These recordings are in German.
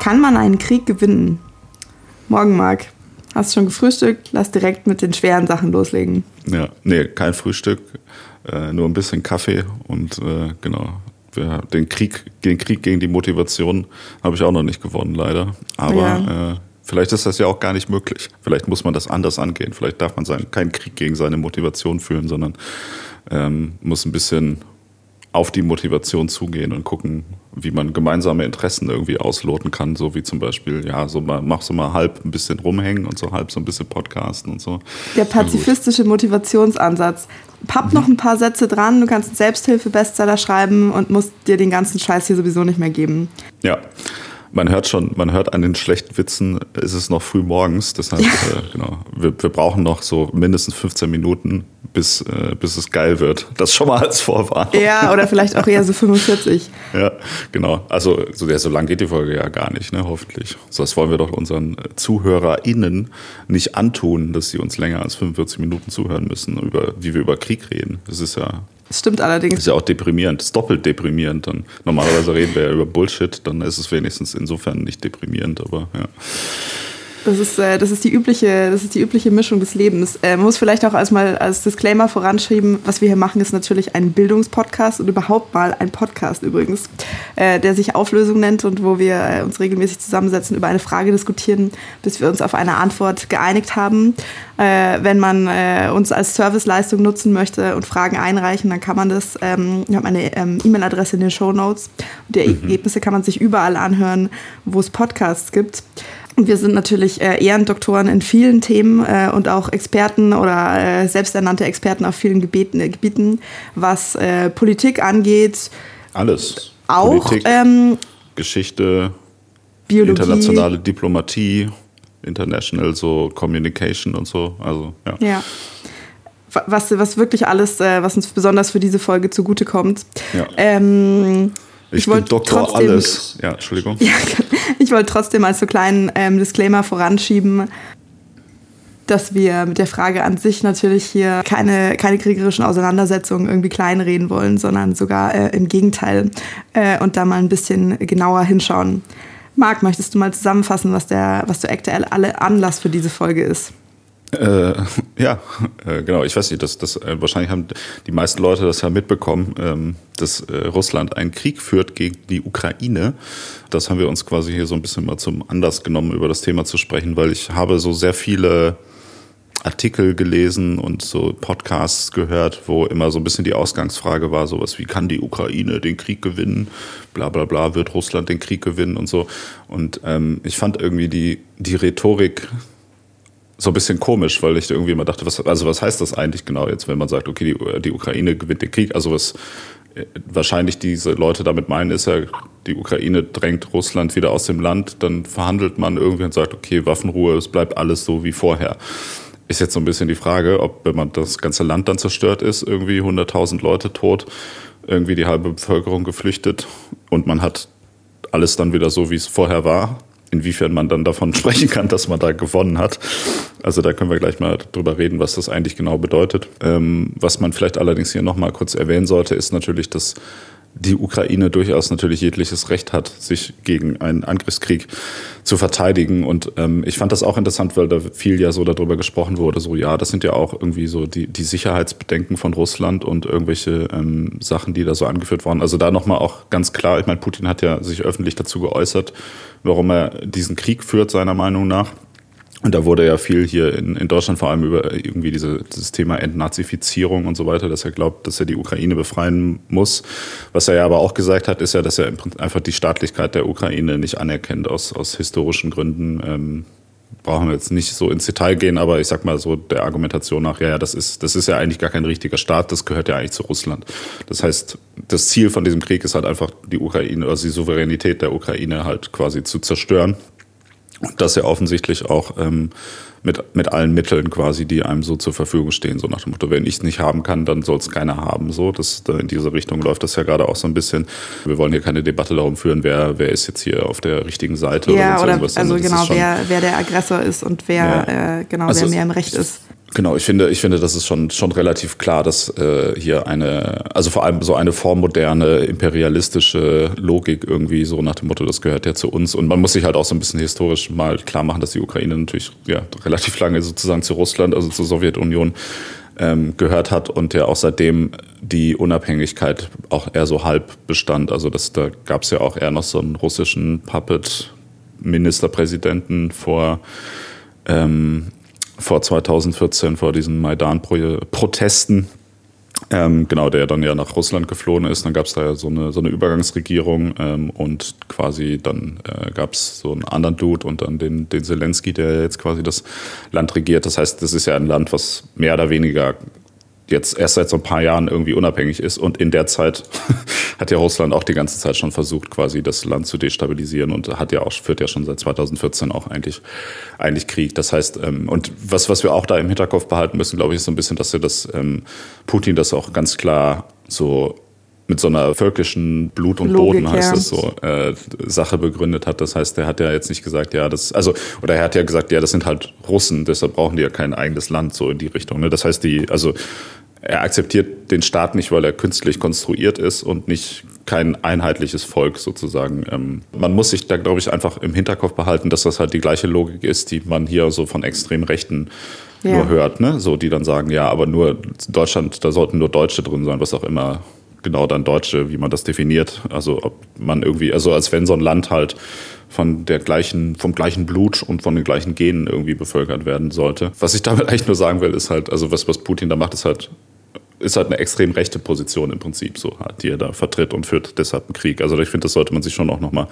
Kann man einen Krieg gewinnen? Morgen, Marc. Hast schon gefrühstückt? Lass direkt mit den schweren Sachen loslegen. Ja, nee, kein Frühstück, äh, nur ein bisschen Kaffee und äh, genau. Den Krieg, den Krieg gegen die Motivation habe ich auch noch nicht gewonnen, leider. Aber ja. äh, vielleicht ist das ja auch gar nicht möglich. Vielleicht muss man das anders angehen. Vielleicht darf man sagen, keinen Krieg gegen seine Motivation führen, sondern ähm, muss ein bisschen auf die Motivation zugehen und gucken, wie man gemeinsame Interessen irgendwie ausloten kann, so wie zum Beispiel, ja, so mal, mach so mal halb ein bisschen rumhängen und so halb so ein bisschen podcasten und so. Der pazifistische Motivationsansatz. Papp mhm. noch ein paar Sätze dran, du kannst einen Selbsthilfe-Bestseller schreiben und musst dir den ganzen Scheiß hier sowieso nicht mehr geben. Ja, man hört schon, man hört an den schlechten Witzen, ist es noch früh morgens. Deshalb, äh, genau, wir, wir brauchen noch so mindestens 15 Minuten, bis, äh, bis es geil wird. Das schon mal als Vorwarnung. Ja, oder vielleicht auch eher so 45. ja, genau. Also so, ja, so lang geht die Folge ja gar nicht, ne, hoffentlich. So, das wollen wir doch unseren ZuhörerInnen nicht antun, dass sie uns länger als 45 Minuten zuhören müssen, über, wie wir über Krieg reden. Das ist ja stimmt allerdings. Ist ja auch deprimierend. Ist doppelt deprimierend. Dann normalerweise reden wir ja über Bullshit, dann ist es wenigstens insofern nicht deprimierend, aber ja. Das ist, äh, das ist, die, übliche, das ist die übliche Mischung des Lebens. Äh, man muss vielleicht auch erstmal als Disclaimer voranschreiben, was wir hier machen, ist natürlich ein Bildungspodcast und überhaupt mal ein Podcast übrigens, äh, der sich Auflösung nennt und wo wir äh, uns regelmäßig zusammensetzen, über eine Frage diskutieren, bis wir uns auf eine Antwort geeinigt haben. Äh, wenn man äh, uns als Serviceleistung nutzen möchte und Fragen einreichen, dann kann man das. Ähm, ich habe eine ähm, E-Mail-Adresse in den Show Notes. Die mhm. Ergebnisse kann man sich überall anhören, wo es Podcasts gibt. Wir sind natürlich äh, Ehrendoktoren in vielen Themen äh, und auch Experten oder äh, selbsternannte Experten auf vielen Gebeten, Gebieten, was Politik angeht. Alles. Auch Politik, ähm, Geschichte, Biologie. internationale Diplomatie, international so Communication und so. Also ja. ja. Was, was wirklich alles, was uns besonders für diese Folge zugutekommt. Ja. Ähm, ich, ich bin Doktor alles. Ja, Entschuldigung. Ja, ich wollte trotzdem als so kleinen ähm, Disclaimer voranschieben, dass wir mit der Frage an sich natürlich hier keine, keine kriegerischen Auseinandersetzungen irgendwie kleinreden wollen, sondern sogar äh, im Gegenteil äh, und da mal ein bisschen genauer hinschauen. Marc, möchtest du mal zusammenfassen, was der, was der aktuelle Anlass für diese Folge ist? Äh, ja, äh, genau. Ich weiß nicht, dass das äh, wahrscheinlich haben die meisten Leute das ja mitbekommen, ähm, dass äh, Russland einen Krieg führt gegen die Ukraine. Das haben wir uns quasi hier so ein bisschen mal zum Anlass genommen, über das Thema zu sprechen, weil ich habe so sehr viele Artikel gelesen und so Podcasts gehört, wo immer so ein bisschen die Ausgangsfrage war, sowas wie kann die Ukraine den Krieg gewinnen, bla bla bla, wird Russland den Krieg gewinnen und so. Und ähm, ich fand irgendwie die, die Rhetorik so ein bisschen komisch, weil ich irgendwie immer dachte, was, also was heißt das eigentlich genau jetzt, wenn man sagt, okay, die, die Ukraine gewinnt den Krieg? Also was äh, wahrscheinlich diese Leute damit meinen, ist ja, die Ukraine drängt Russland wieder aus dem Land, dann verhandelt man irgendwie und sagt, okay, Waffenruhe, es bleibt alles so wie vorher. Ist jetzt so ein bisschen die Frage, ob, wenn man das ganze Land dann zerstört ist, irgendwie 100.000 Leute tot, irgendwie die halbe Bevölkerung geflüchtet und man hat alles dann wieder so, wie es vorher war, inwiefern man dann davon sprechen kann, dass man da gewonnen hat. Also da können wir gleich mal drüber reden, was das eigentlich genau bedeutet. Ähm, was man vielleicht allerdings hier nochmal kurz erwähnen sollte, ist natürlich, dass die Ukraine durchaus natürlich jegliches Recht hat, sich gegen einen Angriffskrieg zu verteidigen. Und ähm, ich fand das auch interessant, weil da viel ja so darüber gesprochen wurde, so ja, das sind ja auch irgendwie so die, die Sicherheitsbedenken von Russland und irgendwelche ähm, Sachen, die da so angeführt wurden. Also da nochmal auch ganz klar, ich meine, Putin hat ja sich öffentlich dazu geäußert, warum er diesen Krieg führt, seiner Meinung nach. Und da wurde ja viel hier in, in Deutschland vor allem über irgendwie diese, dieses Thema Entnazifizierung und so weiter, dass er glaubt, dass er die Ukraine befreien muss. Was er ja aber auch gesagt hat, ist ja, dass er einfach die Staatlichkeit der Ukraine nicht anerkennt aus, aus historischen Gründen. Ähm, brauchen wir jetzt nicht so ins Detail gehen, aber ich sag mal so der Argumentation nach, ja, ja, das ist, das ist ja eigentlich gar kein richtiger Staat, das gehört ja eigentlich zu Russland. Das heißt, das Ziel von diesem Krieg ist halt einfach die Ukraine, also die Souveränität der Ukraine halt quasi zu zerstören und das ja offensichtlich auch ähm, mit, mit allen Mitteln quasi, die einem so zur Verfügung stehen. So nach dem Motto, wenn ich es nicht haben kann, dann soll es keiner haben. So, das, in diese Richtung läuft das ja gerade auch so ein bisschen. Wir wollen hier keine Debatte darum führen, wer, wer ist jetzt hier auf der richtigen Seite ja, oder, oder also genau, wer, wer der Aggressor ist und wer ja. äh, genau, also wer mehr im Recht ist. Genau, ich finde, ich finde, das ist schon, schon relativ klar, dass äh, hier eine, also vor allem so eine vormoderne imperialistische Logik irgendwie so nach dem Motto, das gehört ja zu uns. Und man muss sich halt auch so ein bisschen historisch mal klar machen, dass die Ukraine natürlich ja relativ lange sozusagen zu Russland, also zur Sowjetunion ähm, gehört hat und ja auch seitdem die Unabhängigkeit auch eher so halb bestand. Also das, da gab es ja auch eher noch so einen russischen Puppet-Ministerpräsidenten vor ähm, vor 2014, vor diesen Maidan-Protesten, ähm, genau, der dann ja nach Russland geflohen ist. Dann gab es da ja so eine, so eine Übergangsregierung ähm, und quasi dann äh, gab es so einen anderen Dude und dann den, den Zelensky, der jetzt quasi das Land regiert. Das heißt, das ist ja ein Land, was mehr oder weniger jetzt erst seit so ein paar Jahren irgendwie unabhängig ist. Und in der Zeit hat ja Russland auch die ganze Zeit schon versucht, quasi das Land zu destabilisieren und hat ja auch, führt ja schon seit 2014 auch eigentlich, eigentlich Krieg. Das heißt, ähm, und was, was wir auch da im Hinterkopf behalten müssen, glaube ich, ist so ein bisschen, dass er das, ähm, Putin das auch ganz klar so mit so einer völkischen Blut und Logik, Boden heißt ja. es so äh, Sache begründet hat. Das heißt, er hat ja jetzt nicht gesagt, ja, das also oder er hat ja gesagt, ja, das sind halt Russen, deshalb brauchen die ja kein eigenes Land so in die Richtung. Ne? Das heißt, die also er akzeptiert den Staat nicht, weil er künstlich konstruiert ist und nicht kein einheitliches Volk sozusagen. Ähm, man muss sich da, glaube ich, einfach im Hinterkopf behalten, dass das halt die gleiche Logik ist, die man hier so von extrem Rechten ja. nur hört, ne? So, die dann sagen, ja, aber nur Deutschland, da sollten nur Deutsche drin sein, was auch immer genau dann Deutsche, wie man das definiert. Also ob man irgendwie, also als wenn so ein Land halt von der gleichen, vom gleichen Blut und von den gleichen Genen irgendwie bevölkert werden sollte. Was ich damit eigentlich nur sagen will, ist halt, also was, was Putin da macht, ist halt ist halt eine extrem rechte Position im Prinzip, so die er da vertritt und führt deshalb einen Krieg. Also ich finde, das sollte man sich schon auch nochmal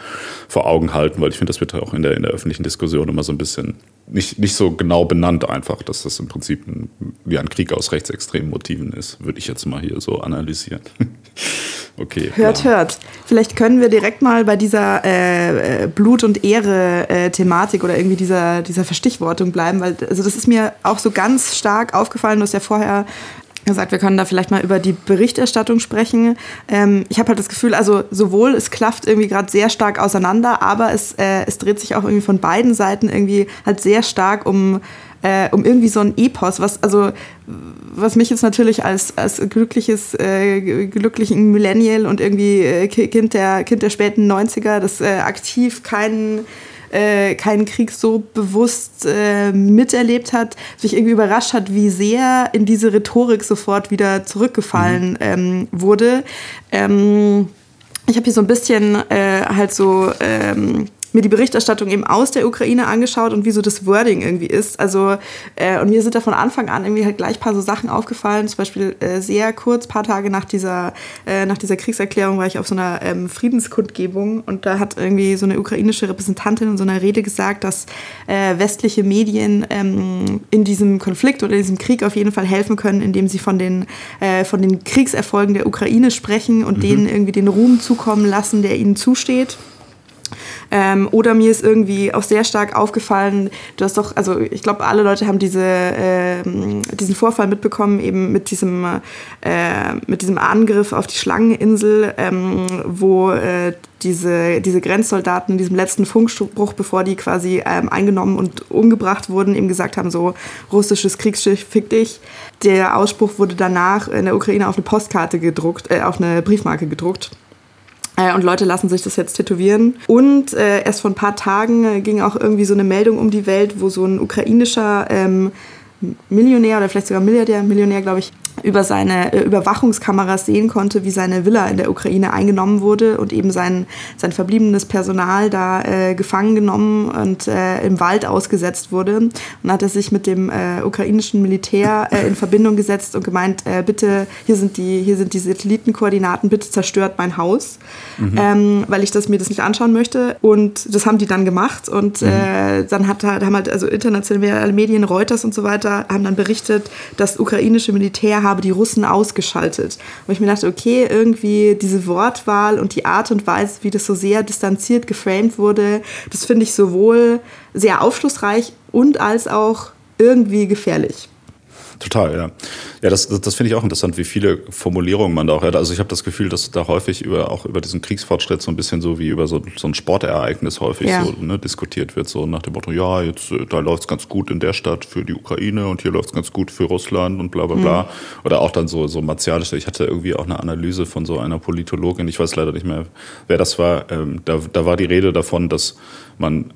vor Augen halten, weil ich finde, das wird auch in der, in der öffentlichen Diskussion immer so ein bisschen nicht, nicht so genau benannt einfach, dass das im Prinzip ein, wie ein Krieg aus rechtsextremen Motiven ist, würde ich jetzt mal hier so analysieren. okay. Hört, klar. hört. Vielleicht können wir direkt mal bei dieser äh, äh Blut- und Ehre-Thematik äh, oder irgendwie dieser, dieser Verstichwortung bleiben, weil also das ist mir auch so ganz stark aufgefallen, du hast ja vorher gesagt, wir können da vielleicht mal über die Berichterstattung sprechen. Ähm, ich habe halt das Gefühl, also sowohl es klafft irgendwie gerade sehr stark auseinander, aber es, äh, es dreht sich auch irgendwie von beiden Seiten irgendwie halt sehr stark um, äh, um irgendwie so ein Epos, was also was mich jetzt natürlich als, als glückliches, äh, glücklichen Millennial und irgendwie äh, Kind der, Kind der späten 90er, das äh, aktiv keinen äh, keinen Krieg so bewusst äh, miterlebt hat, sich irgendwie überrascht hat, wie sehr in diese Rhetorik sofort wieder zurückgefallen mhm. ähm, wurde. Ähm, ich habe hier so ein bisschen äh, halt so ähm, mir die Berichterstattung eben aus der Ukraine angeschaut und wie so das Wording irgendwie ist. Also, äh, und mir sind da von Anfang an irgendwie halt gleich ein paar so Sachen aufgefallen. Zum Beispiel äh, sehr kurz, paar Tage nach dieser, äh, nach dieser Kriegserklärung war ich auf so einer ähm, Friedenskundgebung und da hat irgendwie so eine ukrainische Repräsentantin in so einer Rede gesagt, dass äh, westliche Medien ähm, in diesem Konflikt oder in diesem Krieg auf jeden Fall helfen können, indem sie von den, äh, von den Kriegserfolgen der Ukraine sprechen und mhm. denen irgendwie den Ruhm zukommen lassen, der ihnen zusteht. Ähm, oder mir ist irgendwie auch sehr stark aufgefallen, du hast doch, also ich glaube, alle Leute haben diese, äh, diesen Vorfall mitbekommen, eben mit diesem, äh, mit diesem Angriff auf die Schlangeninsel, ähm, wo äh, diese, diese Grenzsoldaten in diesem letzten Funkspruch, bevor die quasi ähm, eingenommen und umgebracht wurden, eben gesagt haben, so russisches Kriegsschiff, fick dich. Der Ausspruch wurde danach in der Ukraine auf eine Postkarte gedruckt, äh, auf eine Briefmarke gedruckt. Äh, und Leute lassen sich das jetzt tätowieren. Und äh, erst vor ein paar Tagen äh, ging auch irgendwie so eine Meldung um die Welt, wo so ein ukrainischer ähm, Millionär oder vielleicht sogar Milliardär, Millionär glaube ich, über seine äh, Überwachungskameras sehen konnte, wie seine Villa in der Ukraine eingenommen wurde und eben sein, sein verbliebenes Personal da äh, gefangen genommen und äh, im Wald ausgesetzt wurde. Und hat er sich mit dem äh, ukrainischen Militär äh, in Verbindung gesetzt und gemeint, äh, bitte, hier sind, die, hier sind die Satellitenkoordinaten, bitte zerstört mein Haus, mhm. ähm, weil ich das, mir das nicht anschauen möchte. Und das haben die dann gemacht und mhm. dann hat, haben halt also internationale Medien, Reuters und so weiter, haben dann berichtet, das ukrainische Militär habe die Russen ausgeschaltet. Und ich mir dachte, okay, irgendwie diese Wortwahl und die Art und Weise, wie das so sehr distanziert geframed wurde, das finde ich sowohl sehr aufschlussreich und als auch irgendwie gefährlich. Total, ja. Ja, das, das, das finde ich auch interessant, wie viele Formulierungen man da auch hat. Also ich habe das Gefühl, dass da häufig über auch über diesen Kriegsfortschritt so ein bisschen so wie über so, so ein Sportereignis häufig ja. so ne, diskutiert wird, so nach dem Motto, ja, jetzt äh, da läuft's ganz gut in der Stadt für die Ukraine und hier läuft's ganz gut für Russland und bla bla bla. Mhm. Oder auch dann so, so martialisch. Ich hatte irgendwie auch eine Analyse von so einer Politologin, ich weiß leider nicht mehr, wer das war. Ähm, da, da war die Rede davon, dass man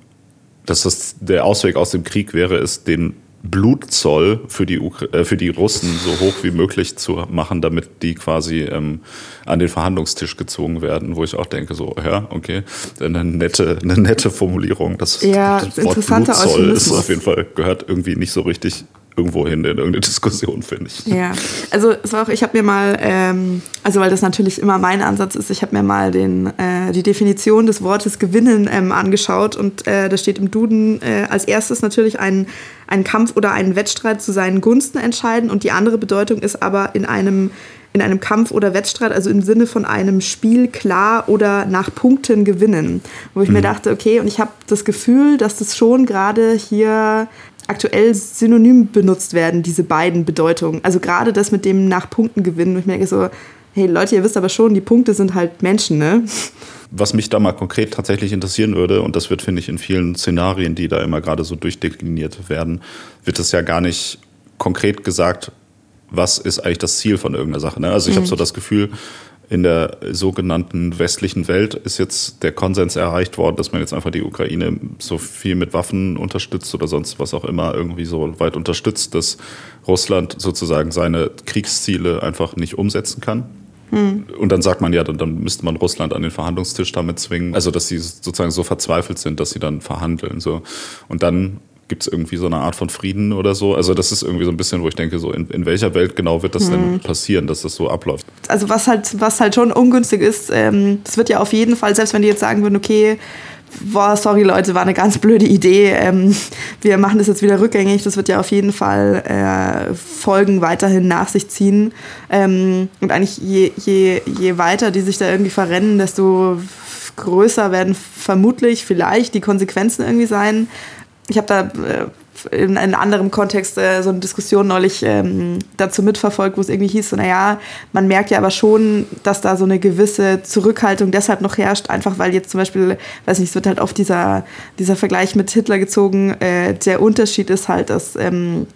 dass das der Ausweg aus dem Krieg wäre, es den Blutzoll für die, äh, für die Russen so hoch wie möglich zu machen, damit die quasi ähm, an den Verhandlungstisch gezogen werden, wo ich auch denke, so, ja, okay, eine nette, eine nette Formulierung. Das, ja, das Wort Blutzoll ist auf jeden Fall, gehört irgendwie nicht so richtig irgendwo hin in irgendeine Diskussion, finde ich. Ja, also es war auch, ich habe mir mal, ähm, also weil das natürlich immer mein Ansatz ist, ich habe mir mal den, äh, die Definition des Wortes gewinnen ähm, angeschaut und äh, da steht im Duden äh, als erstes natürlich ein, ein Kampf oder einen Wettstreit zu seinen Gunsten entscheiden und die andere Bedeutung ist aber in einem in einem Kampf oder Wettstreit, also im Sinne von einem Spiel klar oder nach Punkten gewinnen. Wo ich mhm. mir dachte, okay, und ich habe das Gefühl, dass das schon gerade hier aktuell synonym benutzt werden, diese beiden Bedeutungen. Also gerade das mit dem nach Punkten gewinnen. Ich merke so, hey Leute, ihr wisst aber schon, die Punkte sind halt Menschen, ne? Was mich da mal konkret tatsächlich interessieren würde, und das wird, finde ich, in vielen Szenarien, die da immer gerade so durchdekliniert werden, wird es ja gar nicht konkret gesagt, was ist eigentlich das Ziel von irgendeiner Sache. Ne? Also ich mhm. habe so das Gefühl, in der sogenannten westlichen Welt ist jetzt der Konsens erreicht worden, dass man jetzt einfach die Ukraine so viel mit Waffen unterstützt oder sonst was auch immer irgendwie so weit unterstützt, dass Russland sozusagen seine Kriegsziele einfach nicht umsetzen kann. Hm. Und dann sagt man ja, dann, dann müsste man Russland an den Verhandlungstisch damit zwingen, also dass sie sozusagen so verzweifelt sind, dass sie dann verhandeln. So. Und dann gibt es irgendwie so eine Art von Frieden oder so? Also das ist irgendwie so ein bisschen, wo ich denke, so in, in welcher Welt genau wird das hm. denn passieren, dass das so abläuft? Also was halt, was halt schon ungünstig ist, ähm, das wird ja auf jeden Fall, selbst wenn die jetzt sagen würden, okay, boah, sorry Leute, war eine ganz blöde Idee, ähm, wir machen das jetzt wieder rückgängig, das wird ja auf jeden Fall äh, Folgen weiterhin nach sich ziehen. Ähm, und eigentlich je, je, je weiter die sich da irgendwie verrennen, desto größer werden vermutlich vielleicht die Konsequenzen irgendwie sein ich habe da äh, in einem anderen Kontext äh, so eine Diskussion neulich ähm, dazu mitverfolgt, wo es irgendwie hieß, so, naja, man merkt ja aber schon, dass da so eine gewisse Zurückhaltung deshalb noch herrscht, einfach weil jetzt zum Beispiel, weiß nicht, es wird halt oft dieser, dieser Vergleich mit Hitler gezogen, äh, der Unterschied ist halt, dass ähm,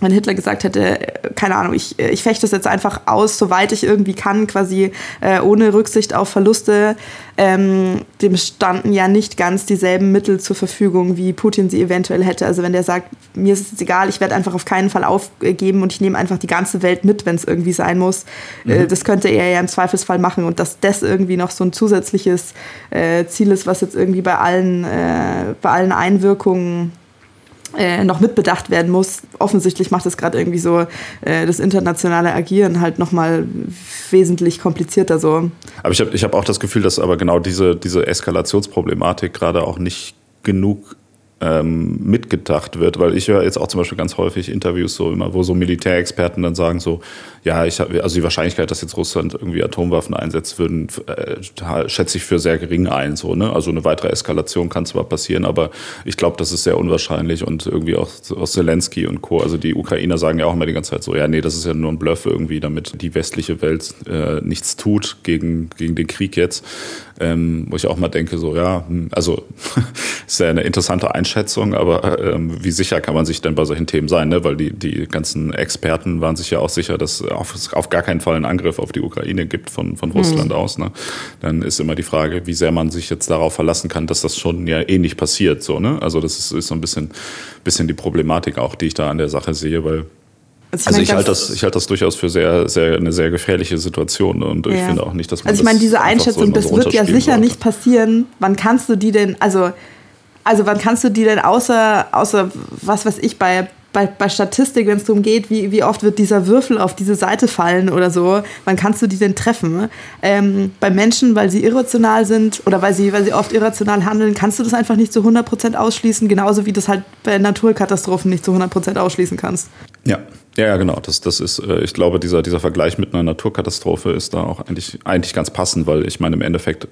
wenn Hitler gesagt hätte, keine Ahnung, ich, ich fechte das jetzt einfach aus, soweit ich irgendwie kann, quasi äh, ohne Rücksicht auf Verluste, ähm, dem standen ja nicht ganz dieselben Mittel zur Verfügung, wie Putin sie eventuell hätte. Also wenn der sagt, mir ist es egal, ich werde einfach auf keinen Fall aufgeben und ich nehme einfach die ganze Welt mit, wenn es irgendwie sein muss, äh, mhm. äh, das könnte er ja im Zweifelsfall machen und dass das irgendwie noch so ein zusätzliches äh, Ziel ist, was jetzt irgendwie bei allen, äh, bei allen Einwirkungen äh, noch mitbedacht werden muss. Offensichtlich macht es gerade irgendwie so äh, das internationale Agieren halt nochmal wesentlich komplizierter so. Aber ich habe ich hab auch das Gefühl, dass aber genau diese, diese Eskalationsproblematik gerade auch nicht genug ähm, mitgedacht wird, weil ich höre jetzt auch zum Beispiel ganz häufig Interviews so immer, wo so Militärexperten dann sagen so, ja, ich habe also die Wahrscheinlichkeit, dass jetzt Russland irgendwie Atomwaffen einsetzt, würden äh, schätze ich für sehr gering ein, so ne, also eine weitere Eskalation kann zwar passieren, aber ich glaube, das ist sehr unwahrscheinlich und irgendwie auch aus Zelensky und Co. Also die Ukrainer sagen ja auch immer die ganze Zeit so, ja, nee, das ist ja nur ein Bluff irgendwie, damit die westliche Welt äh, nichts tut gegen gegen den Krieg jetzt, ähm, wo ich auch mal denke so, ja, hm, also ist ja eine interessante Einstellung Einschätzung, aber ähm, wie sicher kann man sich denn bei solchen Themen sein? Ne? Weil die, die ganzen Experten waren sich ja auch sicher, dass es auf, gar keinen Fall einen Angriff auf die Ukraine gibt von, von Russland mhm. aus. Ne? Dann ist immer die Frage, wie sehr man sich jetzt darauf verlassen kann, dass das schon ja eh nicht passiert. So, ne? Also das ist, ist so ein bisschen, bisschen die Problematik auch, die ich da an der Sache sehe, weil also ich, also ich halte das, ich halte das durchaus für sehr, sehr, eine sehr gefährliche Situation und ja. ich finde auch nicht, dass man Also ich meine, diese Einschätzung, so das wird ja sicher sollte. nicht passieren. Wann kannst du die denn, also also wann kannst du die denn außer, außer was weiß ich, bei, bei, bei Statistik, wenn es darum geht, wie, wie oft wird dieser Würfel auf diese Seite fallen oder so, wann kannst du die denn treffen? Ähm, bei Menschen, weil sie irrational sind oder weil sie, weil sie oft irrational handeln, kannst du das einfach nicht zu 100% ausschließen, genauso wie du das halt bei Naturkatastrophen nicht zu 100% ausschließen kannst. Ja, ja, ja, genau. Das, das ist, äh, ich glaube, dieser, dieser Vergleich mit einer Naturkatastrophe ist da auch eigentlich, eigentlich ganz passend, weil ich meine, im Endeffekt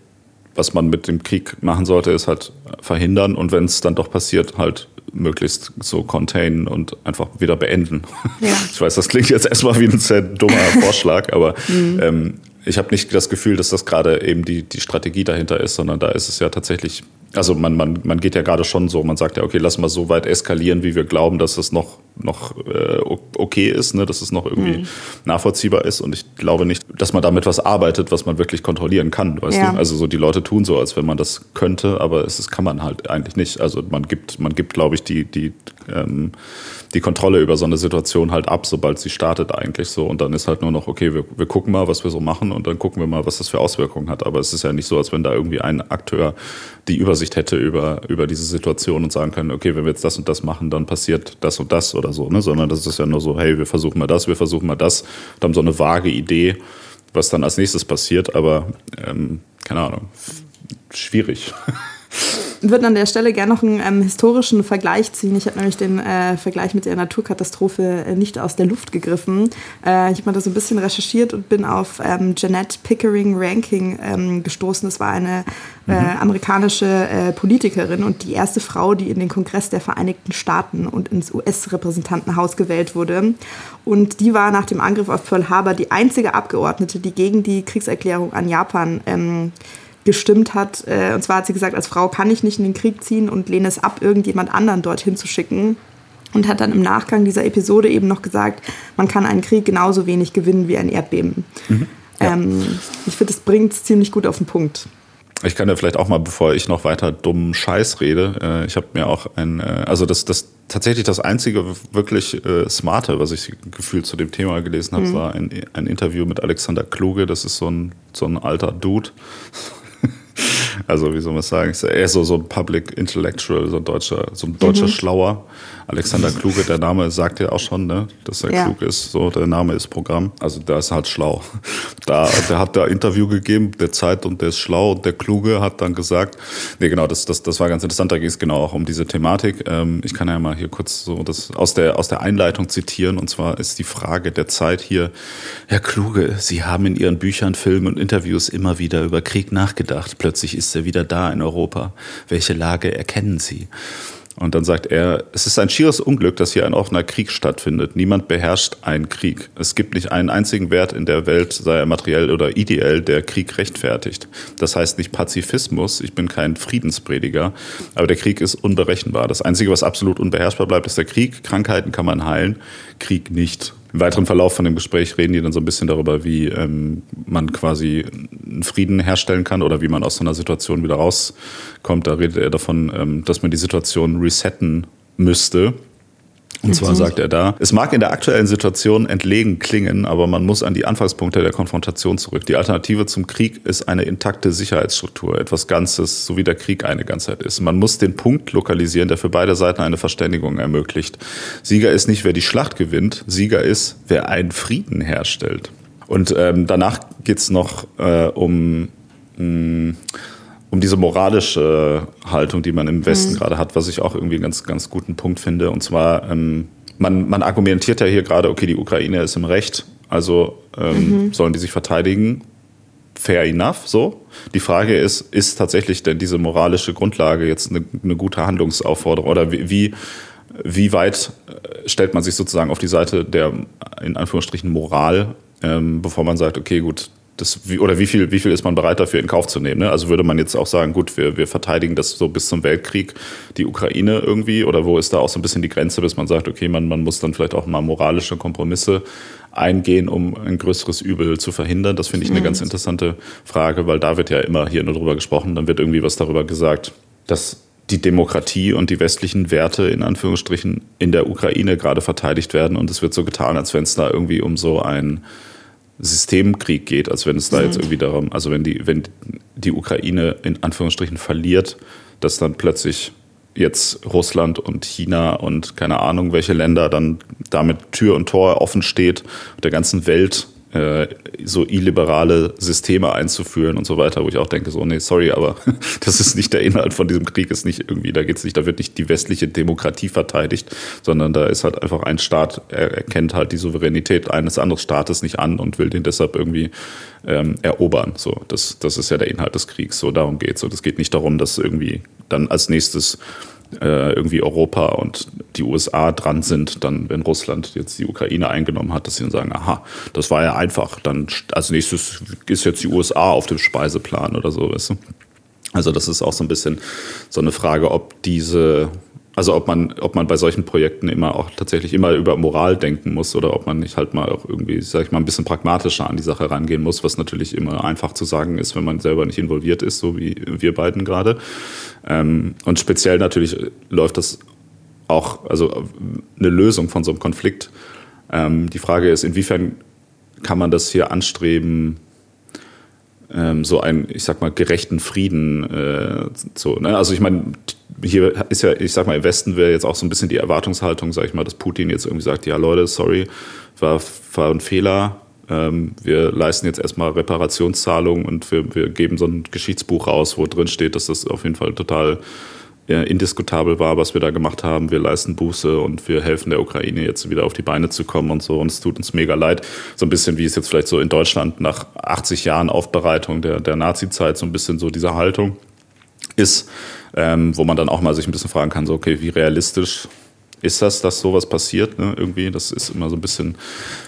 was man mit dem Krieg machen sollte, ist halt verhindern und wenn es dann doch passiert, halt möglichst so containen und einfach wieder beenden. Ja. Ich weiß, das klingt jetzt erstmal wie ein sehr dummer Vorschlag, aber mhm. ähm, ich habe nicht das Gefühl, dass das gerade eben die, die Strategie dahinter ist, sondern da ist es ja tatsächlich, also man, man, man geht ja gerade schon so, man sagt ja, okay, lass mal so weit eskalieren, wie wir glauben, dass es noch, noch äh, okay ist, ne, dass es noch irgendwie mhm. nachvollziehbar ist. Und ich glaube nicht, dass man damit was arbeitet, was man wirklich kontrollieren kann. Weißt ja. du? Also so die Leute tun so, als wenn man das könnte, aber es ist, kann man halt eigentlich nicht. Also man gibt, man gibt, glaube ich, die, die ähm, die Kontrolle über so eine Situation halt ab, sobald sie startet eigentlich so. Und dann ist halt nur noch, okay, wir, wir gucken mal, was wir so machen und dann gucken wir mal, was das für Auswirkungen hat. Aber es ist ja nicht so, als wenn da irgendwie ein Akteur die Übersicht hätte über, über diese Situation und sagen können, okay, wenn wir jetzt das und das machen, dann passiert das und das oder so, ne? Sondern das ist ja nur so, hey, wir versuchen mal das, wir versuchen mal das und haben so eine vage Idee, was dann als nächstes passiert, aber ähm, keine Ahnung, schwierig. würde an der Stelle gerne noch einen ähm, historischen Vergleich ziehen. Ich habe nämlich den äh, Vergleich mit der Naturkatastrophe äh, nicht aus der Luft gegriffen. Äh, ich habe mal da so ein bisschen recherchiert und bin auf ähm, Jeanette Pickering Ranking ähm, gestoßen. Das war eine äh, mhm. amerikanische äh, Politikerin und die erste Frau, die in den Kongress der Vereinigten Staaten und ins US-Repräsentantenhaus gewählt wurde. Und die war nach dem Angriff auf Pearl Harbor die einzige Abgeordnete, die gegen die Kriegserklärung an Japan ähm, gestimmt hat. Äh, und zwar hat sie gesagt, als Frau kann ich nicht in den Krieg ziehen und lehne es ab, irgendjemand anderen dorthin zu schicken. Und hat dann im Nachgang dieser Episode eben noch gesagt, man kann einen Krieg genauso wenig gewinnen wie ein Erdbeben. Mhm. Ja. Ähm, ich finde, das bringt es ziemlich gut auf den Punkt. Ich kann ja vielleicht auch mal, bevor ich noch weiter dummen Scheiß rede, äh, ich habe mir auch ein, äh, also das, das tatsächlich das einzige wirklich äh, smarte, was ich gefühlt zu dem Thema gelesen habe, mhm. war ein, ein Interview mit Alexander Kluge. Das ist so ein, so ein alter Dude, also wie soll man sagen, er ist so, so ein Public Intellectual, so ein deutscher, so ein deutscher mhm. Schlauer. Alexander Kluge, der Name sagt ja auch schon, ne, dass er ja. klug ist. So, der Name ist Programm. Also der ist halt schlau. Da, der hat da Interview gegeben, der Zeit und der ist schlau und der Kluge hat dann gesagt, nee, genau, das, das, das war ganz interessant. Da ging es genau auch um diese Thematik. Ähm, ich kann ja mal hier kurz so das aus der, aus der Einleitung zitieren. Und zwar ist die Frage der Zeit hier, Herr Kluge, Sie haben in Ihren Büchern, Filmen und Interviews immer wieder über Krieg nachgedacht. Plötzlich ist er wieder da in Europa. Welche Lage erkennen Sie? Und dann sagt er, es ist ein schieres Unglück, dass hier ein offener Krieg stattfindet. Niemand beherrscht einen Krieg. Es gibt nicht einen einzigen Wert in der Welt, sei er materiell oder ideell, der Krieg rechtfertigt. Das heißt nicht Pazifismus, ich bin kein Friedensprediger, aber der Krieg ist unberechenbar. Das Einzige, was absolut unbeherrschbar bleibt, ist der Krieg. Krankheiten kann man heilen, Krieg nicht. Im weiteren Verlauf von dem Gespräch reden die dann so ein bisschen darüber, wie ähm, man quasi einen Frieden herstellen kann oder wie man aus so einer Situation wieder rauskommt. Da redet er davon, ähm, dass man die Situation resetten müsste und zwar sagt er da, es mag in der aktuellen Situation entlegen klingen, aber man muss an die Anfangspunkte der Konfrontation zurück. Die Alternative zum Krieg ist eine intakte Sicherheitsstruktur, etwas Ganzes, so wie der Krieg eine Ganzheit ist. Man muss den Punkt lokalisieren, der für beide Seiten eine Verständigung ermöglicht. Sieger ist nicht, wer die Schlacht gewinnt, Sieger ist, wer einen Frieden herstellt. Und ähm, danach geht's noch äh, um mh, mm, um diese moralische Haltung, die man im Westen mhm. gerade hat, was ich auch irgendwie einen ganz, ganz guten Punkt finde. Und zwar, ähm, man, man argumentiert ja hier gerade, okay, die Ukraine ist im Recht, also ähm, mhm. sollen die sich verteidigen. Fair enough, so. Die Frage ist, ist tatsächlich denn diese moralische Grundlage jetzt eine, eine gute Handlungsaufforderung oder wie, wie, wie weit äh, stellt man sich sozusagen auf die Seite der, in Anführungsstrichen, Moral, ähm, bevor man sagt, okay, gut, das, oder wie viel, wie viel ist man bereit dafür in Kauf zu nehmen? Ne? Also würde man jetzt auch sagen, gut, wir, wir verteidigen das so bis zum Weltkrieg, die Ukraine irgendwie, oder wo ist da auch so ein bisschen die Grenze, bis man sagt, okay, man, man muss dann vielleicht auch mal moralische Kompromisse eingehen, um ein größeres Übel zu verhindern? Das finde ich eine mhm. ganz interessante Frage, weil da wird ja immer hier nur drüber gesprochen, dann wird irgendwie was darüber gesagt, dass die Demokratie und die westlichen Werte in Anführungsstrichen in der Ukraine gerade verteidigt werden und es wird so getan, als wenn es da irgendwie um so ein Systemkrieg geht, als wenn es da mhm. jetzt irgendwie darum, also wenn die, wenn die Ukraine in Anführungsstrichen verliert, dass dann plötzlich jetzt Russland und China und keine Ahnung, welche Länder dann damit Tür und Tor offen steht, der ganzen Welt äh, so illiberale Systeme einzuführen und so weiter, wo ich auch denke, so, nee, sorry, aber das ist nicht der Inhalt von diesem Krieg, ist nicht irgendwie, da geht's nicht, da wird nicht die westliche Demokratie verteidigt, sondern da ist halt einfach ein Staat, er erkennt halt die Souveränität eines anderen Staates nicht an und will den deshalb irgendwie ähm, erobern. So, das, das ist ja der Inhalt des Kriegs. So, darum geht's. Und es geht nicht darum, dass irgendwie dann als nächstes äh, irgendwie Europa und die USA dran sind, dann, wenn Russland jetzt die Ukraine eingenommen hat, dass sie dann sagen, aha, das war ja einfach, dann als nächstes ist jetzt die USA auf dem Speiseplan oder so, weißt du? Also das ist auch so ein bisschen so eine Frage, ob diese also ob man, ob man bei solchen Projekten immer auch tatsächlich immer über Moral denken muss oder ob man nicht halt mal auch irgendwie, sag ich mal, ein bisschen pragmatischer an die Sache rangehen muss, was natürlich immer einfach zu sagen ist, wenn man selber nicht involviert ist, so wie wir beiden gerade. Ähm, und speziell natürlich läuft das auch, also eine Lösung von so einem Konflikt. Ähm, die Frage ist, inwiefern kann man das hier anstreben, ähm, so einen, ich sag mal, gerechten Frieden äh, so, ne? Also ich meine, hier ist ja, ich sag mal, im Westen wäre jetzt auch so ein bisschen die Erwartungshaltung, sag ich mal, dass Putin jetzt irgendwie sagt, ja Leute, sorry, war, war ein Fehler, ähm, wir leisten jetzt erstmal Reparationszahlungen und wir, wir geben so ein Geschichtsbuch raus, wo drin steht, dass das auf jeden Fall total ja, indiskutabel war, was wir da gemacht haben. Wir leisten Buße und wir helfen der Ukraine jetzt wieder auf die Beine zu kommen und so. Und es tut uns mega leid. So ein bisschen wie es jetzt vielleicht so in Deutschland nach 80 Jahren Aufbereitung der, der Nazi-Zeit so ein bisschen so diese Haltung ist, ähm, wo man dann auch mal sich ein bisschen fragen kann, so, okay, wie realistisch ist das, dass sowas passiert, ne, irgendwie? Das ist immer so ein bisschen,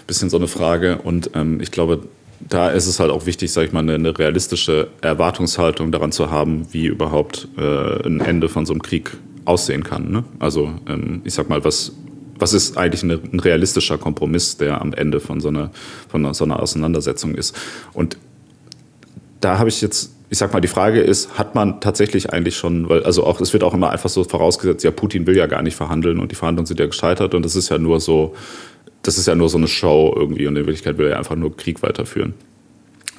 bisschen so eine Frage. Und ähm, ich glaube, da ist es halt auch wichtig, sage ich mal, eine, eine, realistische Erwartungshaltung daran zu haben, wie überhaupt äh, ein Ende von so einem Krieg aussehen kann. Ne? Also ähm, ich sag mal, was, was ist eigentlich eine, ein realistischer Kompromiss, der am Ende von so einer, von so einer Auseinandersetzung ist? Und da habe ich jetzt ich sag mal, die Frage ist, hat man tatsächlich eigentlich schon, weil, also auch, es wird auch immer einfach so vorausgesetzt, ja, Putin will ja gar nicht verhandeln und die Verhandlungen sind ja gescheitert und das ist ja nur so, das ist ja nur so eine Show irgendwie und in Wirklichkeit will er einfach nur Krieg weiterführen.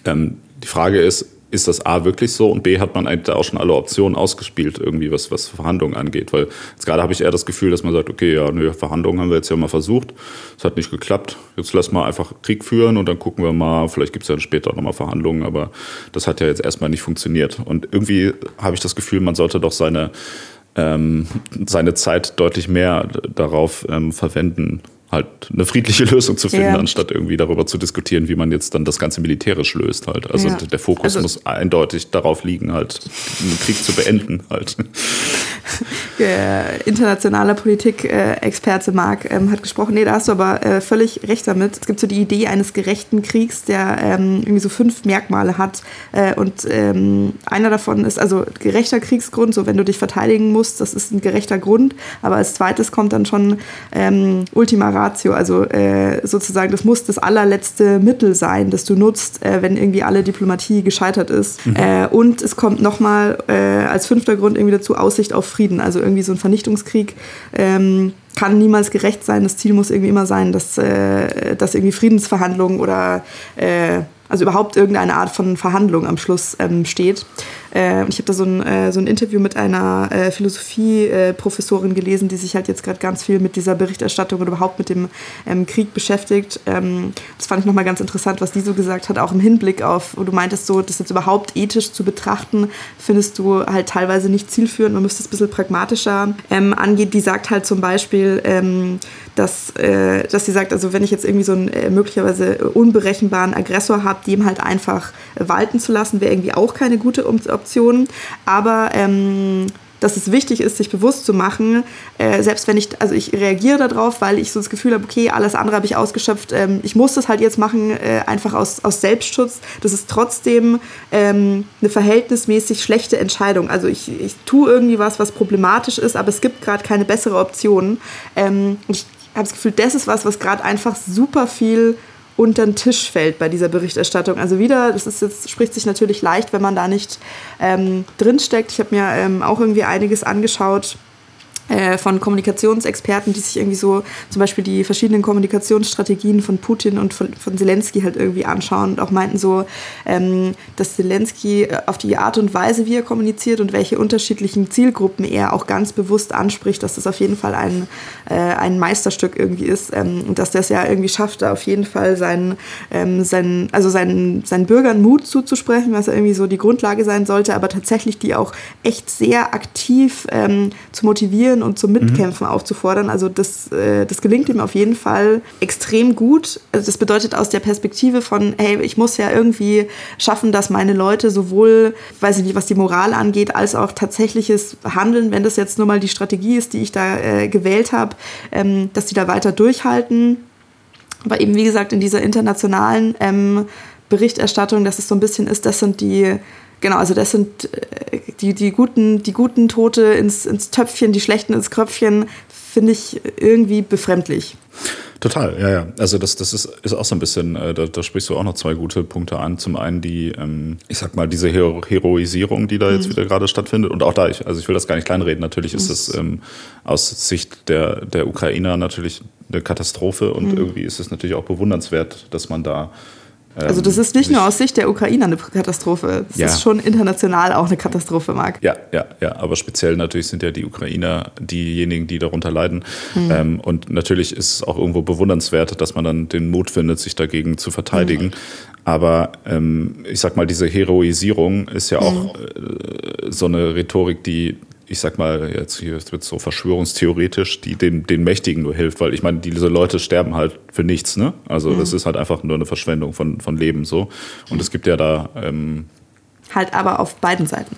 Ähm, die Frage ist, ist das A wirklich so und B hat man eigentlich auch schon alle Optionen ausgespielt, irgendwie was, was Verhandlungen angeht. Weil jetzt gerade habe ich eher das Gefühl, dass man sagt, okay, ja, nö, Verhandlungen haben wir jetzt ja mal versucht, es hat nicht geklappt, jetzt lass mal einfach Krieg führen und dann gucken wir mal, vielleicht gibt es ja später nochmal Verhandlungen, aber das hat ja jetzt erstmal nicht funktioniert. Und irgendwie habe ich das Gefühl, man sollte doch seine, ähm, seine Zeit deutlich mehr darauf ähm, verwenden, halt eine friedliche Lösung zu finden, ja. anstatt irgendwie darüber zu diskutieren, wie man jetzt dann das Ganze militärisch löst halt. Also ja. der Fokus also, muss eindeutig darauf liegen, halt den Krieg zu beenden halt. Äh, internationaler Politikexperte Marc ähm, hat gesprochen. Nee, da hast du aber äh, völlig recht damit. Es gibt so die Idee eines gerechten Kriegs, der ähm, irgendwie so fünf Merkmale hat. Äh, und ähm, einer davon ist also gerechter Kriegsgrund, so wenn du dich verteidigen musst, das ist ein gerechter Grund. Aber als zweites kommt dann schon ähm, Ultima Ratio, also äh, sozusagen, das muss das allerletzte Mittel sein, das du nutzt, äh, wenn irgendwie alle Diplomatie gescheitert ist. Mhm. Äh, und es kommt nochmal als fünfter Grund irgendwie dazu Aussicht auf Frieden, also irgendwie so ein Vernichtungskrieg. Ähm, kann niemals gerecht sein. Das Ziel muss irgendwie immer sein, dass, äh, dass irgendwie Friedensverhandlungen oder äh, also überhaupt irgendeine Art von Verhandlung am Schluss ähm, steht. Äh, ich habe da so ein, äh, so ein Interview mit einer äh, Philosophie-Professorin gelesen, die sich halt jetzt gerade ganz viel mit dieser Berichterstattung und überhaupt mit dem ähm, Krieg beschäftigt. Ähm, das fand ich nochmal ganz interessant, was die so gesagt hat, auch im Hinblick auf, wo du meintest, so, das jetzt überhaupt ethisch zu betrachten, findest du halt teilweise nicht zielführend. Man müsste es ein bisschen pragmatischer ähm, angehen. Die sagt halt zum Beispiel, ähm, dass, äh, dass sie sagt, also wenn ich jetzt irgendwie so einen äh, möglicherweise unberechenbaren Aggressor habe, dem halt einfach walten zu lassen, wäre irgendwie auch keine gute Option. Aber ähm, dass es wichtig ist, sich bewusst zu machen, äh, selbst wenn ich, also ich reagiere darauf, weil ich so das Gefühl habe, okay, alles andere habe ich ausgeschöpft, ähm, ich muss das halt jetzt machen, äh, einfach aus, aus Selbstschutz. Das ist trotzdem ähm, eine verhältnismäßig schlechte Entscheidung. Also ich, ich tue irgendwie was, was problematisch ist, aber es gibt gerade keine bessere Option. Ähm, ich habe das Gefühl, das ist was, was gerade einfach super viel unter den Tisch fällt bei dieser Berichterstattung. Also wieder, das ist jetzt, spricht sich natürlich leicht, wenn man da nicht ähm, drinsteckt. Ich habe mir ähm, auch irgendwie einiges angeschaut von Kommunikationsexperten, die sich irgendwie so zum Beispiel die verschiedenen Kommunikationsstrategien von Putin und von, von Zelensky halt irgendwie anschauen und auch meinten so, ähm, dass Zelensky äh, auf die Art und Weise, wie er kommuniziert und welche unterschiedlichen Zielgruppen er auch ganz bewusst anspricht, dass das auf jeden Fall ein, äh, ein Meisterstück irgendwie ist ähm, und dass der es ja irgendwie schafft, da auf jeden Fall seinen, ähm, seinen, also seinen, seinen Bürgern Mut zuzusprechen, was ja irgendwie so die Grundlage sein sollte, aber tatsächlich die auch echt sehr aktiv ähm, zu motivieren Diskutieren und zum Mitkämpfen mhm. aufzufordern. Also das, äh, das gelingt ihm auf jeden Fall extrem gut. Also das bedeutet aus der Perspektive von, hey, ich muss ja irgendwie schaffen, dass meine Leute sowohl, weiß ich nicht, was die Moral angeht, als auch tatsächliches Handeln, wenn das jetzt nur mal die Strategie ist, die ich da äh, gewählt habe, ähm, dass die da weiter durchhalten. Aber eben, wie gesagt, in dieser internationalen ähm, Berichterstattung, dass es so ein bisschen ist, das sind die Genau, also das sind äh, die, die, guten, die guten Tote ins, ins Töpfchen, die schlechten ins Kröpfchen, finde ich irgendwie befremdlich. Total, ja, ja. Also das, das ist, ist auch so ein bisschen, äh, da, da sprichst du auch noch zwei gute Punkte an. Zum einen die, ähm, ich sag mal, diese Hero Heroisierung, die da jetzt mhm. wieder gerade stattfindet. Und auch da, ich, also ich will das gar nicht kleinreden, natürlich ist es ähm, aus Sicht der, der Ukrainer natürlich eine Katastrophe und mhm. irgendwie ist es natürlich auch bewundernswert, dass man da also das ist nicht nur aus Sicht der Ukraine eine Katastrophe, es ja. ist schon international auch eine Katastrophe, Marc. Ja, ja, ja, aber speziell natürlich sind ja die Ukrainer diejenigen, die darunter leiden. Mhm. Ähm, und natürlich ist es auch irgendwo bewundernswert, dass man dann den Mut findet, sich dagegen zu verteidigen. Mhm. Aber ähm, ich sag mal, diese Heroisierung ist ja auch mhm. äh, so eine Rhetorik, die ich sag mal, jetzt hier wird so verschwörungstheoretisch, die den, den Mächtigen nur hilft, weil ich meine, diese Leute sterben halt für nichts, ne? Also mhm. das ist halt einfach nur eine Verschwendung von, von Leben so. Und es gibt ja da. Ähm, halt aber auf beiden Seiten.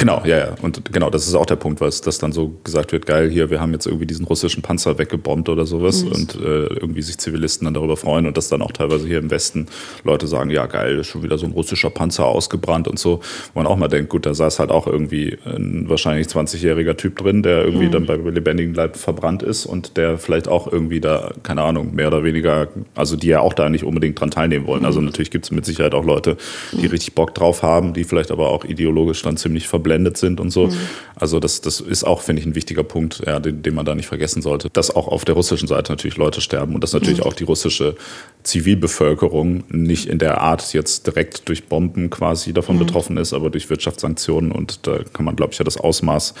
Genau, ja, ja. Und genau, das ist auch der Punkt, was dass dann so gesagt wird, geil, hier, wir haben jetzt irgendwie diesen russischen Panzer weggebombt oder sowas mhm. und äh, irgendwie sich Zivilisten dann darüber freuen und dass dann auch teilweise hier im Westen Leute sagen, ja geil, schon wieder so ein russischer Panzer ausgebrannt und so. Wo man auch mal denkt, gut, da saß halt auch irgendwie ein wahrscheinlich 20-jähriger Typ drin, der irgendwie mhm. dann bei lebendigem Leib verbrannt ist und der vielleicht auch irgendwie da, keine Ahnung, mehr oder weniger, also die ja auch da nicht unbedingt dran teilnehmen wollen. Also mhm. Also natürlich gibt es mit Sicherheit auch Leute, die mhm. richtig Bock drauf haben, die vielleicht aber auch ideologisch dann ziemlich verbrannt verblendet sind und so. Mhm. Also das, das ist auch, finde ich, ein wichtiger Punkt, ja, den, den man da nicht vergessen sollte. Dass auch auf der russischen Seite natürlich Leute sterben und dass natürlich mhm. auch die russische Zivilbevölkerung nicht in der Art jetzt direkt durch Bomben quasi davon mhm. betroffen ist, aber durch Wirtschaftssanktionen. Und da kann man, glaube ich, ja das Ausmaß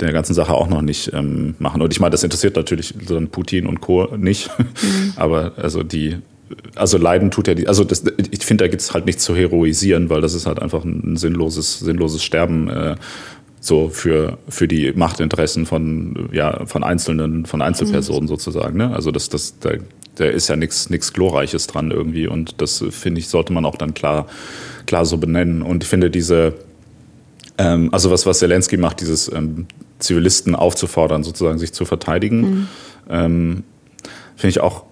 der ganzen Sache auch noch nicht ähm, machen. Und ich meine, das interessiert natürlich dann Putin und Co. nicht. Mhm. Aber also die also leiden tut ja die, also das, ich finde, da gibt es halt nichts zu heroisieren, weil das ist halt einfach ein sinnloses, sinnloses Sterben äh, so für, für die Machtinteressen von, ja, von Einzelnen, von Einzelpersonen mhm. sozusagen. Ne? Also das, das, da, da ist ja nichts Glorreiches dran irgendwie und das finde ich, sollte man auch dann klar, klar so benennen. Und ich finde diese, ähm, also was, was Zelensky macht, dieses ähm, Zivilisten aufzufordern, sozusagen sich zu verteidigen, mhm. ähm, finde ich auch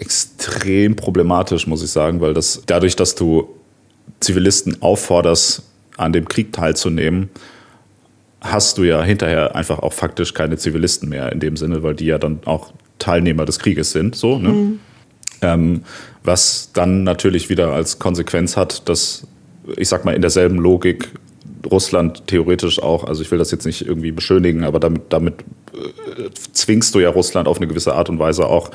extrem problematisch, muss ich sagen, weil das dadurch, dass du Zivilisten aufforderst, an dem Krieg teilzunehmen, hast du ja hinterher einfach auch faktisch keine Zivilisten mehr in dem Sinne, weil die ja dann auch Teilnehmer des Krieges sind, so, ne? Mhm. Ähm, was dann natürlich wieder als Konsequenz hat, dass, ich sag mal, in derselben Logik Russland theoretisch auch, also ich will das jetzt nicht irgendwie beschönigen, aber damit, damit äh, zwingst du ja Russland auf eine gewisse Art und Weise auch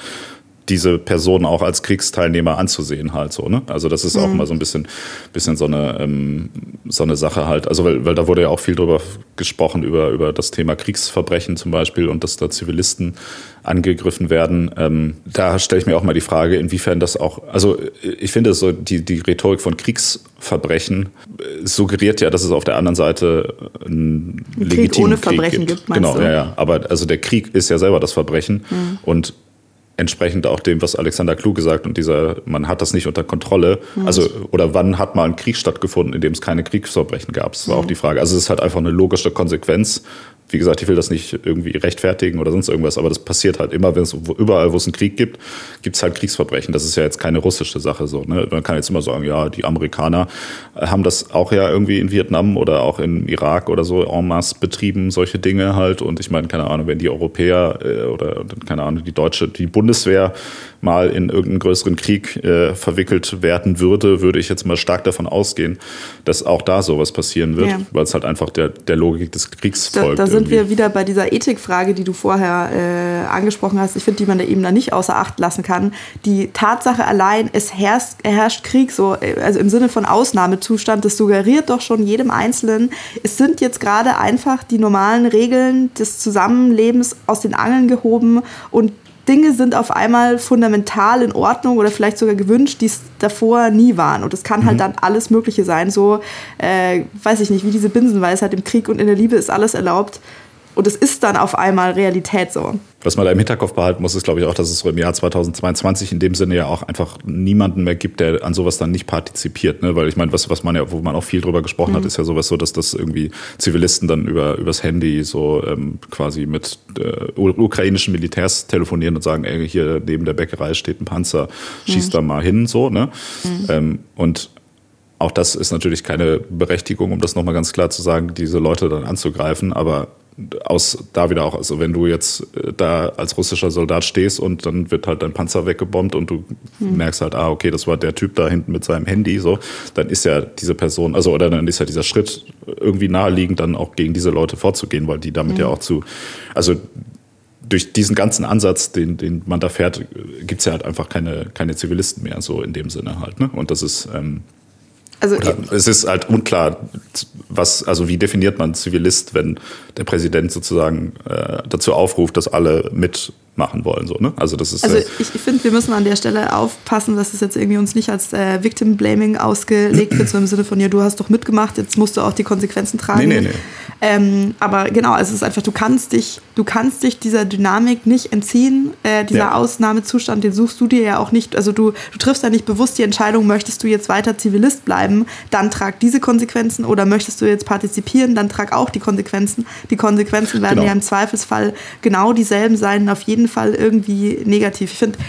diese Personen auch als Kriegsteilnehmer anzusehen halt so, ne? Also das ist auch mhm. mal so ein bisschen, bisschen so eine, ähm, so eine Sache halt. Also weil, weil da wurde ja auch viel drüber gesprochen, über, über das Thema Kriegsverbrechen zum Beispiel und dass da Zivilisten angegriffen werden. Ähm, da stelle ich mir auch mal die Frage, inwiefern das auch, also ich finde so die, die Rhetorik von Kriegsverbrechen äh, suggeriert ja, dass es auf der anderen Seite einen Krieg legitimen ohne Krieg Verbrechen gibt. gibt genau, du? ja, ja. Aber also der Krieg ist ja selber das Verbrechen mhm. und entsprechend auch dem, was Alexander Klug gesagt und dieser, man hat das nicht unter Kontrolle. Mhm. Also, oder wann hat mal ein Krieg stattgefunden, in dem es keine Kriegsverbrechen gab? Das war mhm. auch die Frage. Also es ist halt einfach eine logische Konsequenz wie gesagt, ich will das nicht irgendwie rechtfertigen oder sonst irgendwas, aber das passiert halt immer, wenn es überall, wo es einen Krieg gibt, gibt es halt Kriegsverbrechen. Das ist ja jetzt keine russische Sache so. Ne? Man kann jetzt immer sagen, ja, die Amerikaner haben das auch ja irgendwie in Vietnam oder auch im Irak oder so en masse betrieben, solche Dinge halt. Und ich meine, keine Ahnung, wenn die Europäer äh, oder keine Ahnung, die deutsche, die Bundeswehr mal in irgendeinen größeren Krieg äh, verwickelt werden würde, würde ich jetzt mal stark davon ausgehen, dass auch da sowas passieren wird, ja. weil es halt einfach der, der Logik des Kriegs folgt. Da sind wir wieder bei dieser Ethikfrage, die du vorher äh, angesprochen hast. Ich finde, die man da eben da nicht außer Acht lassen kann. Die Tatsache allein, es herrscht, herrscht Krieg, so, äh, also im Sinne von Ausnahmezustand, das suggeriert doch schon jedem Einzelnen, es sind jetzt gerade einfach die normalen Regeln des Zusammenlebens aus den Angeln gehoben und Dinge sind auf einmal fundamental in Ordnung oder vielleicht sogar gewünscht, die es davor nie waren. Und es kann halt mhm. halt dann alles Mögliche sein. So, äh, weiß ich nicht, wie diese Binsenweisheit im Krieg und in der Liebe ist alles erlaubt. Und es ist dann auf einmal Realität so. Was man da im Hinterkopf behalten muss, ist, glaube ich, auch, dass es so im Jahr 2022 in dem Sinne ja auch einfach niemanden mehr gibt, der an sowas dann nicht partizipiert. Ne? Weil ich meine, was, was man ja, wo man auch viel drüber gesprochen mhm. hat, ist ja sowas so, dass das irgendwie Zivilisten dann über übers Handy so ähm, quasi mit äh, ukrainischen Militärs telefonieren und sagen, ey, hier neben der Bäckerei steht ein Panzer, schieß mhm. da mal hin, so, ne? Mhm. Ähm, und auch das ist natürlich keine Berechtigung, um das nochmal ganz klar zu sagen, diese Leute dann anzugreifen, aber aus da wieder auch, also wenn du jetzt äh, da als russischer Soldat stehst und dann wird halt dein Panzer weggebombt und du hm. merkst halt, ah, okay, das war der Typ da hinten mit seinem Handy, so, dann ist ja diese Person, also oder dann ist ja dieser Schritt irgendwie naheliegend, dann auch gegen diese Leute vorzugehen, weil die damit hm. ja auch zu, also durch diesen ganzen Ansatz, den, den man da fährt, gibt's ja halt einfach keine, keine Zivilisten mehr, so in dem Sinne halt. Ne? Und das ist, ähm, also Oder es ist halt unklar, was, also wie definiert man Zivilist, wenn der Präsident sozusagen äh, dazu aufruft, dass alle mitmachen wollen, so, ne? Also das ist. Also ich, ich finde, wir müssen an der Stelle aufpassen, dass es jetzt irgendwie uns nicht als äh, Victim Blaming ausgelegt wird, so im Sinne von, ja, du hast doch mitgemacht, jetzt musst du auch die Konsequenzen tragen. Nee, nee, nee. Ähm, aber genau, also es ist einfach, du kannst dich, du kannst dich dieser Dynamik nicht entziehen. Äh, dieser ja. Ausnahmezustand, den suchst du dir ja auch nicht. Also du, du triffst ja nicht bewusst die Entscheidung, möchtest du jetzt weiter Zivilist bleiben, dann trag diese Konsequenzen oder möchtest du jetzt partizipieren, dann trag auch die Konsequenzen. Die Konsequenzen werden genau. ja im Zweifelsfall genau dieselben sein, auf jeden Fall irgendwie negativ. Ich finde,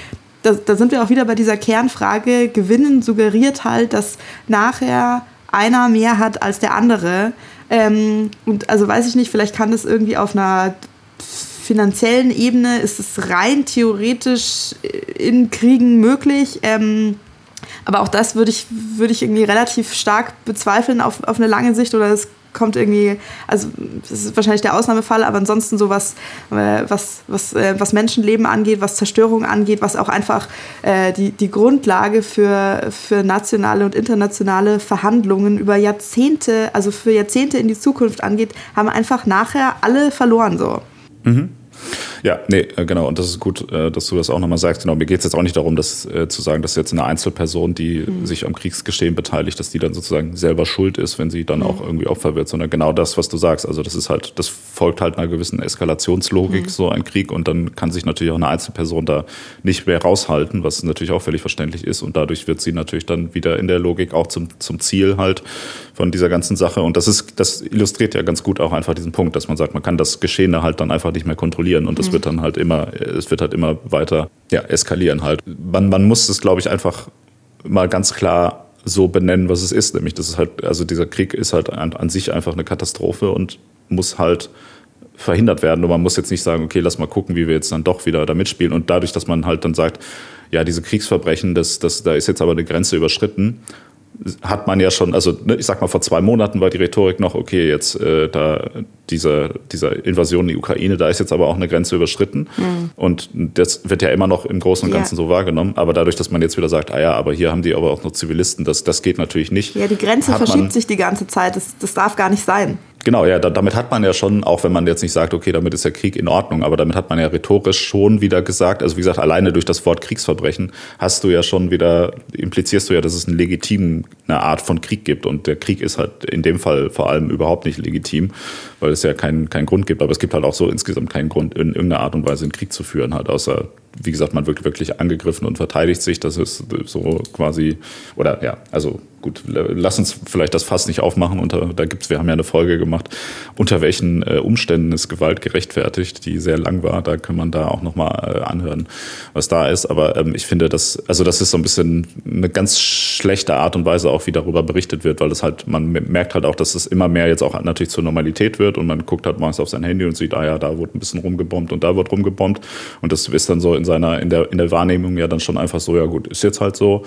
da, da sind wir auch wieder bei dieser Kernfrage. Gewinnen suggeriert halt, dass nachher einer mehr hat als der andere. Ähm, und also weiß ich nicht, vielleicht kann das irgendwie auf einer finanziellen Ebene, ist es rein theoretisch in Kriegen möglich. Ähm, aber auch das würde ich, würde ich irgendwie relativ stark bezweifeln auf, auf eine lange Sicht oder es kommt irgendwie, also das ist wahrscheinlich der Ausnahmefall, aber ansonsten so was, äh, was, was, äh, was Menschenleben angeht, was Zerstörung angeht, was auch einfach äh, die, die Grundlage für, für nationale und internationale Verhandlungen über Jahrzehnte, also für Jahrzehnte in die Zukunft angeht, haben einfach nachher alle verloren so. Mhm. Ja, nee, äh, genau. Und das ist gut, äh, dass du das auch nochmal sagst. Genau, mir geht es jetzt auch nicht darum, das äh, zu sagen, dass jetzt eine Einzelperson, die mhm. sich am Kriegsgeschehen beteiligt, dass die dann sozusagen selber schuld ist, wenn sie dann mhm. auch irgendwie Opfer wird, sondern genau das, was du sagst. Also das ist halt, das folgt halt einer gewissen Eskalationslogik, mhm. so ein Krieg. Und dann kann sich natürlich auch eine Einzelperson da nicht mehr raushalten, was natürlich auch völlig verständlich ist. Und dadurch wird sie natürlich dann wieder in der Logik auch zum, zum Ziel halt von dieser ganzen Sache. Und das ist, das illustriert ja ganz gut auch einfach diesen Punkt, dass man sagt, man kann das Geschehene halt dann einfach nicht mehr kontrollieren und das mhm. wird dann halt immer, es wird halt immer weiter ja, eskalieren halt. Man, man muss es, glaube ich, einfach mal ganz klar so benennen, was es ist. Nämlich, das ist halt, also dieser Krieg ist halt an, an sich einfach eine Katastrophe und muss halt verhindert werden. Und man muss jetzt nicht sagen, okay, lass mal gucken, wie wir jetzt dann doch wieder da mitspielen. Und dadurch, dass man halt dann sagt, ja, diese Kriegsverbrechen, das, das, da ist jetzt aber eine Grenze überschritten, hat man ja schon, also ne, ich sag mal, vor zwei Monaten war die Rhetorik noch, okay, jetzt äh, da diese, dieser Invasion in die Ukraine, da ist jetzt aber auch eine Grenze überschritten. Mhm. Und das wird ja immer noch im Großen und Ganzen ja. so wahrgenommen. Aber dadurch, dass man jetzt wieder sagt, ah ja, aber hier haben die aber auch noch Zivilisten, das, das geht natürlich nicht. Ja, die Grenze verschiebt sich die ganze Zeit. Das, das darf gar nicht sein. Genau, ja, da, damit hat man ja schon, auch wenn man jetzt nicht sagt, okay, damit ist der Krieg in Ordnung, aber damit hat man ja rhetorisch schon wieder gesagt, also wie gesagt, alleine durch das Wort Kriegsverbrechen hast du ja schon wieder, implizierst du ja, dass es eine legitime Art von Krieg gibt. Und der Krieg ist halt in dem Fall vor allem überhaupt nicht legitim, weil es ja keinen keinen Grund gibt. Aber es gibt halt auch so insgesamt keinen Grund, in irgendeiner Art und Weise einen Krieg zu führen, halt außer wie gesagt, man wird wirklich angegriffen und verteidigt sich. Das ist so quasi, oder ja, also gut, lass uns vielleicht das Fass nicht aufmachen. Unter, da gibt's, wir haben ja eine Folge gemacht, unter welchen äh, Umständen ist Gewalt gerechtfertigt, die sehr lang war. Da kann man da auch nochmal äh, anhören, was da ist. Aber ähm, ich finde, dass, also das ist so ein bisschen eine ganz schlechte Art und Weise auch, wie darüber berichtet wird, weil es halt, man merkt halt auch, dass es immer mehr jetzt auch natürlich zur Normalität wird und man guckt halt morgens auf sein Handy und sieht, ah ja, da wurde ein bisschen rumgebombt und da wird rumgebombt. Und das ist dann so in seiner, in der, in der Wahrnehmung ja dann schon einfach so, ja gut, ist jetzt halt so.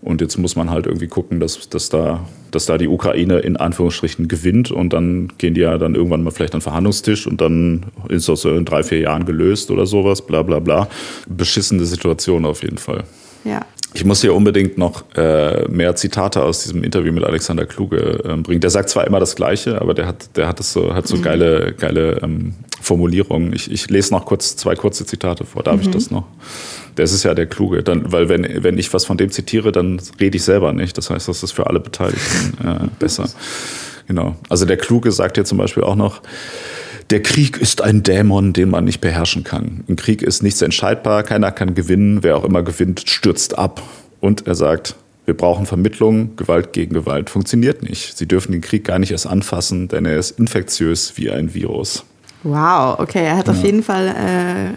Und jetzt muss man halt irgendwie gucken, dass, dass, da, dass da die Ukraine in Anführungsstrichen gewinnt und dann gehen die ja dann irgendwann mal vielleicht an den Verhandlungstisch und dann ist das in drei, vier Jahren gelöst oder sowas, bla bla bla. Beschissene Situation auf jeden Fall. Ja. Ich muss hier unbedingt noch äh, mehr Zitate aus diesem Interview mit Alexander Kluge äh, bringen. Der sagt zwar immer das Gleiche, aber der hat, der hat das so, hat so mhm. geile, geile ähm, Formulierungen. Ich, ich lese noch kurz zwei kurze Zitate vor. Darf mhm. ich das noch? Das ist ja der Kluge. Dann, weil wenn, wenn ich was von dem zitiere, dann rede ich selber nicht. Das heißt, das ist für alle Beteiligten äh, besser. Genau. Also der Kluge sagt hier zum Beispiel auch noch, der Krieg ist ein Dämon, den man nicht beherrschen kann. Im Krieg ist nichts entscheidbar, keiner kann gewinnen, wer auch immer gewinnt, stürzt ab. Und er sagt, wir brauchen Vermittlung, Gewalt gegen Gewalt funktioniert nicht. Sie dürfen den Krieg gar nicht erst anfassen, denn er ist infektiös wie ein Virus. Wow, okay, er hat ja. auf jeden Fall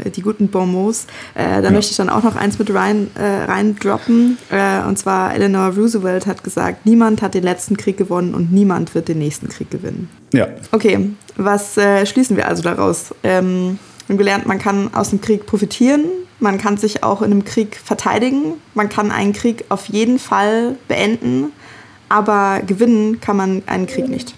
äh, die guten Bonmots. Äh, da ja. möchte ich dann auch noch eins mit rein, äh, reindroppen. Äh, und zwar Eleanor Roosevelt hat gesagt, niemand hat den letzten Krieg gewonnen und niemand wird den nächsten Krieg gewinnen. Ja. Okay, was äh, schließen wir also daraus? Ähm, wir haben gelernt, man kann aus dem Krieg profitieren, man kann sich auch in einem Krieg verteidigen, man kann einen Krieg auf jeden Fall beenden, aber gewinnen kann man einen Krieg nicht.